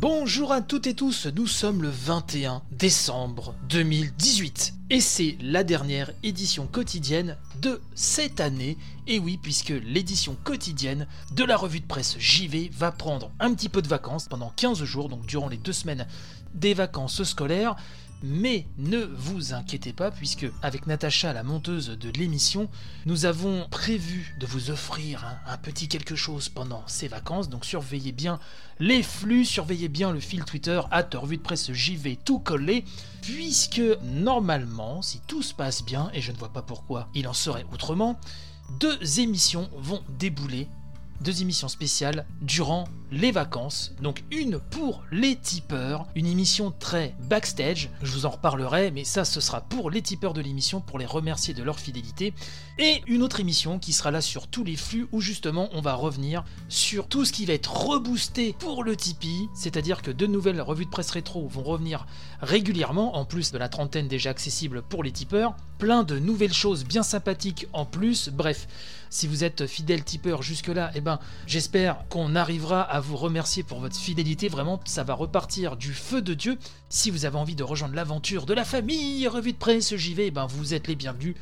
Bonjour à toutes et tous, nous sommes le 21 décembre 2018 et c'est la dernière édition quotidienne de cette année. Et oui, puisque l'édition quotidienne de la revue de presse JV va prendre un petit peu de vacances pendant 15 jours, donc durant les deux semaines des vacances scolaires. Mais ne vous inquiétez pas, puisque avec Natacha, la monteuse de l'émission, nous avons prévu de vous offrir un, petit quelque chose pendant ces vacances. Donc surveillez bien les flux, surveillez bien le fil Twitter, à revue de presse JV tout collé, puisque normalement, si tout se passe bien, et je ne vois pas pourquoi il en serait autrement, deux émissions vont débouler deux émissions spéciales durant les vacances. Donc une pour les tipeurs, une émission très backstage, je vous en reparlerai, mais ça ce sera pour les tipeurs de l'émission, pour les remercier de leur fidélité. Et une autre émission qui sera là sur tous les flux où justement on va revenir sur tout ce qui va être reboosté pour le Tipeee, c'est-à-dire que de nouvelles revues de presse rétro vont revenir régulièrement, en plus de la trentaine déjà accessible pour les tipeurs, plein de nouvelles choses bien sympathiques en plus, bref. Si vous êtes fidèle tipeur jusque-là, eh ben, j'espère qu'on arrivera à vous remercier pour votre fidélité. Vraiment, ça va repartir du feu de Dieu. Si vous avez envie de rejoindre l'aventure de la famille Revue de Presse JV, eh ben, vous êtes les bienvenus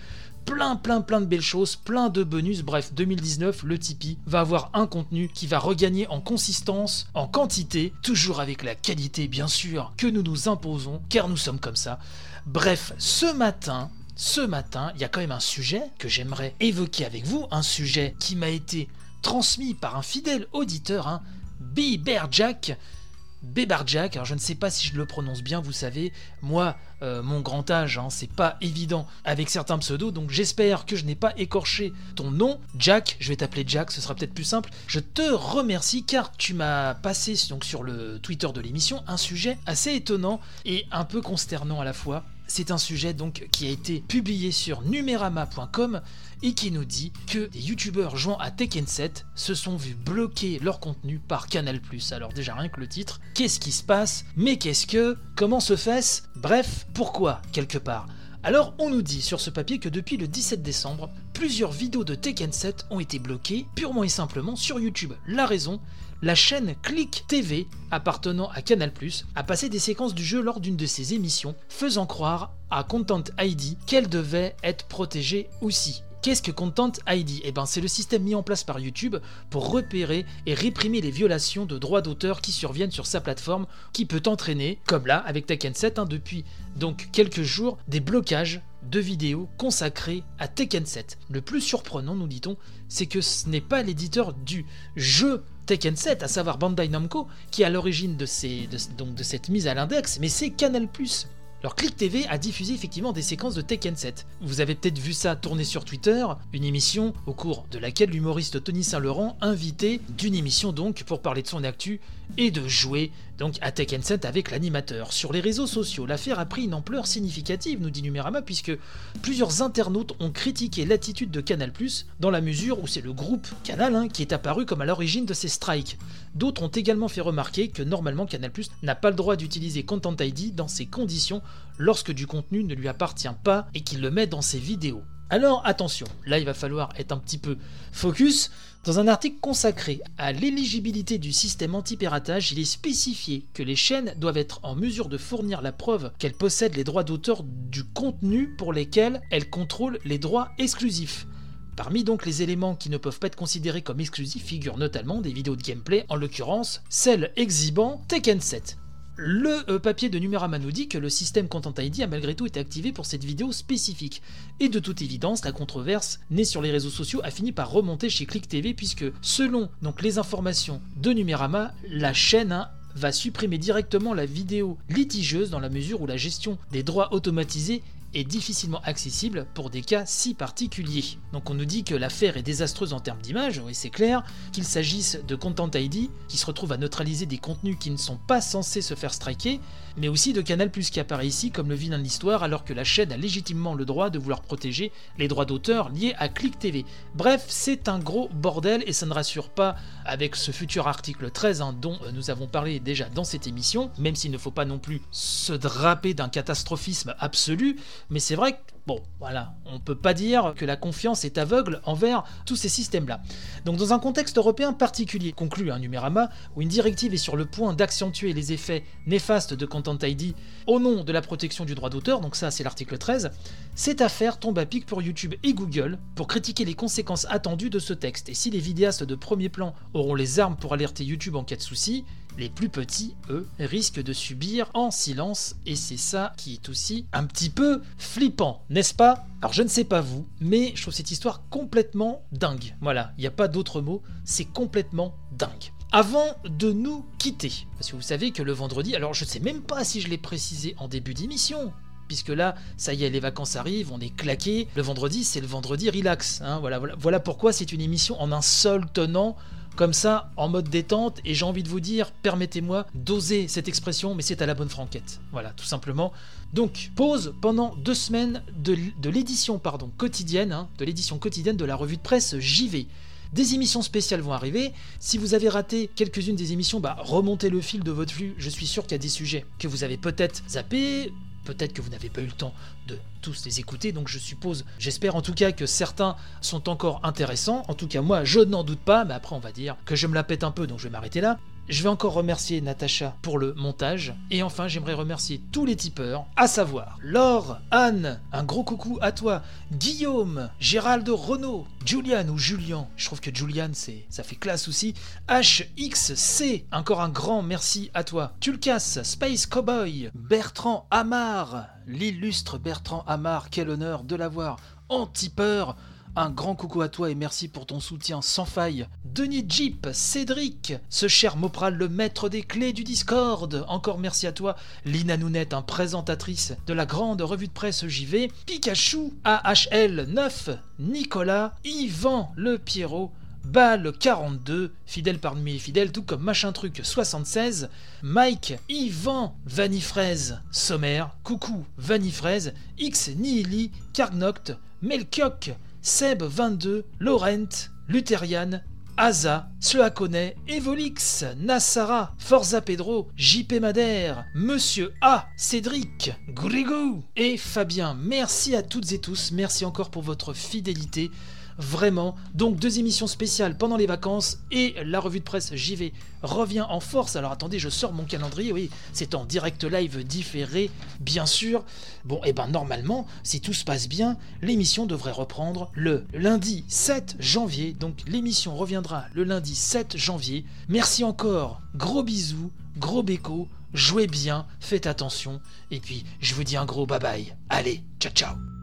plein plein plein de belles choses, plein de bonus. Bref, 2019, le Tipeee va avoir un contenu qui va regagner en consistance, en quantité, toujours avec la qualité bien sûr que nous nous imposons, car nous sommes comme ça. Bref, ce matin, ce matin, il y a quand même un sujet que j'aimerais évoquer avec vous, un sujet qui m'a été transmis par un fidèle auditeur, hein, Biberjack. Bebarjack, alors je ne sais pas si je le prononce bien, vous savez, moi, euh, mon grand âge, hein, c'est pas évident avec certains pseudos, donc j'espère que je n'ai pas écorché ton nom, Jack, je vais t'appeler Jack, ce sera peut-être plus simple. Je te remercie car tu m'as passé donc, sur le Twitter de l'émission un sujet assez étonnant et un peu consternant à la fois. C'est un sujet donc qui a été publié sur numerama.com et qui nous dit que des youtubeurs jouant à Tekken 7 se sont vus bloquer leur contenu par Canal+. Alors déjà rien que le titre, qu'est-ce qui se passe? Mais qu'est-ce que Comment se fait-ce? Bref, pourquoi quelque part? Alors on nous dit sur ce papier que depuis le 17 décembre, plusieurs vidéos de Tekken 7 ont été bloquées purement et simplement sur YouTube. La raison la chaîne Click TV, appartenant à Canal+, a passé des séquences du jeu lors d'une de ses émissions, faisant croire à Content ID qu'elle devait être protégée aussi. Qu'est-ce que Content ID Eh ben, c'est le système mis en place par YouTube pour repérer et réprimer les violations de droits d'auteur qui surviennent sur sa plateforme, qui peut entraîner, comme là avec Tekken 7 hein, depuis donc quelques jours, des blocages de vidéos consacrées à Tekken 7. Le plus surprenant, nous dit-on, c'est que ce n'est pas l'éditeur du jeu Tekken 7, à savoir Bandai Namco, qui est à l'origine de, de, de cette mise à l'index, mais c'est Canal+. Alors Click TV a diffusé effectivement des séquences de Tekken 7. Vous avez peut-être vu ça tourner sur Twitter, une émission au cours de laquelle l'humoriste Tony Saint-Laurent invitait d'une émission donc pour parler de son actu et de jouer donc à Tekken 7 avec l'animateur. Sur les réseaux sociaux, l'affaire a pris une ampleur significative, nous dit Numérama, puisque plusieurs internautes ont critiqué l'attitude de Canal+, dans la mesure où c'est le groupe Canal hein, qui est apparu comme à l'origine de ces strikes. D'autres ont également fait remarquer que normalement Canal+ n'a pas le droit d'utiliser Content ID dans ces conditions lorsque du contenu ne lui appartient pas et qu'il le met dans ses vidéos. Alors attention, là il va falloir être un petit peu focus. Dans un article consacré à l'éligibilité du système anti-piratage, il est spécifié que les chaînes doivent être en mesure de fournir la preuve qu'elles possèdent les droits d'auteur du contenu pour lesquels elles contrôlent les droits exclusifs. Parmi donc les éléments qui ne peuvent pas être considérés comme exclusifs figurent notamment des vidéos de gameplay, en l'occurrence celle exhibant Tekken 7. Le euh, papier de Numérama nous dit que le système Content ID a malgré tout été activé pour cette vidéo spécifique. Et de toute évidence, la controverse née sur les réseaux sociaux a fini par remonter chez Click TV puisque selon les informations de Numérama, la chaîne va supprimer directement la vidéo litigieuse dans la mesure où la gestion des droits automatisés est difficilement accessible pour des cas si particuliers. Donc on nous dit que l'affaire est désastreuse en termes d'image, oui c'est clair, qu'il s'agisse de Content ID, qui se retrouve à neutraliser des contenus qui ne sont pas censés se faire striker, mais aussi de Canal Plus qui apparaît ici comme le vilain de l'histoire alors que la chaîne a légitimement le droit de vouloir protéger les droits d'auteur liés à Click TV. Bref, c'est un gros bordel et ça ne rassure pas avec ce futur article 13 hein, dont euh, nous avons parlé déjà dans cette émission, même s'il ne faut pas non plus se draper d'un catastrophisme absolu, mais c'est vrai que Bon, voilà, on peut pas dire que la confiance est aveugle envers tous ces systèmes-là. Donc dans un contexte européen particulier, conclut un Numérama, où une directive est sur le point d'accentuer les effets néfastes de Content ID au nom de la protection du droit d'auteur, donc ça c'est l'article 13, cette affaire tombe à pic pour YouTube et Google pour critiquer les conséquences attendues de ce texte. Et si les vidéastes de premier plan auront les armes pour alerter YouTube en cas de souci, les plus petits, eux, risquent de subir en silence, et c'est ça qui est aussi un petit peu flippant, n'est-ce pas? Alors je ne sais pas vous, mais je trouve cette histoire complètement dingue. Voilà, il n'y a pas d'autre mot, c'est complètement dingue. Avant de nous quitter, parce que vous savez que le vendredi, alors je ne sais même pas si je l'ai précisé en début d'émission, puisque là, ça y est, les vacances arrivent, on est claqué. Le vendredi, c'est le vendredi relax. Hein, voilà, voilà, voilà pourquoi c'est une émission en un seul tenant comme ça, en mode détente, et j'ai envie de vous dire, permettez-moi d'oser cette expression, mais c'est à la bonne franquette. Voilà, tout simplement. Donc, pause pendant deux semaines de, l'édition quotidienne, hein, de l'édition quotidienne de la revue de presse JV. Des émissions spéciales vont arriver. Si vous avez raté quelques-unes des émissions, bah, remontez le fil de votre flux. Je suis sûr qu'il y a des sujets que vous avez peut-être zappés, Peut-être que vous n'avez pas eu le temps de tous les écouter, donc je suppose, j'espère en tout cas que certains sont encore intéressants. En tout cas, moi, je n'en doute pas, mais après, on va dire que je me la pète un peu, donc je vais m'arrêter là. Je vais encore remercier Natacha pour le montage. Et enfin, j'aimerais remercier tous les tipeurs, à savoir Laure, Anne, un gros coucou à toi, Guillaume, Gérald Renault, Julian ou Julien, je trouve que Julian, c'est, ça fait classe aussi, HXC, encore un grand merci à toi, Tulkas, Space Cowboy, Bertrand Amar, l'illustre Bertrand Amar, quel honneur de l'avoir en tipeur. Un grand coucou à toi et merci pour ton soutien sans faille. Denis Jeep, Cédric, ce cher Mopral, le maître des clés du Discord. Encore merci à toi. Lina Nounette, un présentatrice de la grande revue de presse JV. Pikachu, AHL9, Nicolas, Yvan Le Pierrot, Bal 42, fidèle parmi les fidèles, tout comme Machin Truc 76, Mike, Yvan, Vanifraise, Sommer, Coucou, Vanifraise, X Nihili, Carnoct, Melkioc, Seb22, Laurent, Lutherian, Aza, Sluakone, Evolix, Nassara, Forza Pedro, JP Madère, Monsieur A, Cédric, Grigou et Fabien. Merci à toutes et tous, merci encore pour votre fidélité vraiment. Donc deux émissions spéciales pendant les vacances et la revue de presse JV revient en force. Alors attendez, je sors mon calendrier, oui, c'est en direct live différé, bien sûr. Bon, et eh ben normalement, si tout se passe bien, l'émission devrait reprendre le lundi 7 janvier. Donc l'émission reviendra le lundi 7 janvier. Merci encore, gros bisous, gros béco, jouez bien, faites attention, et puis je vous dis un gros bye bye. Allez, ciao ciao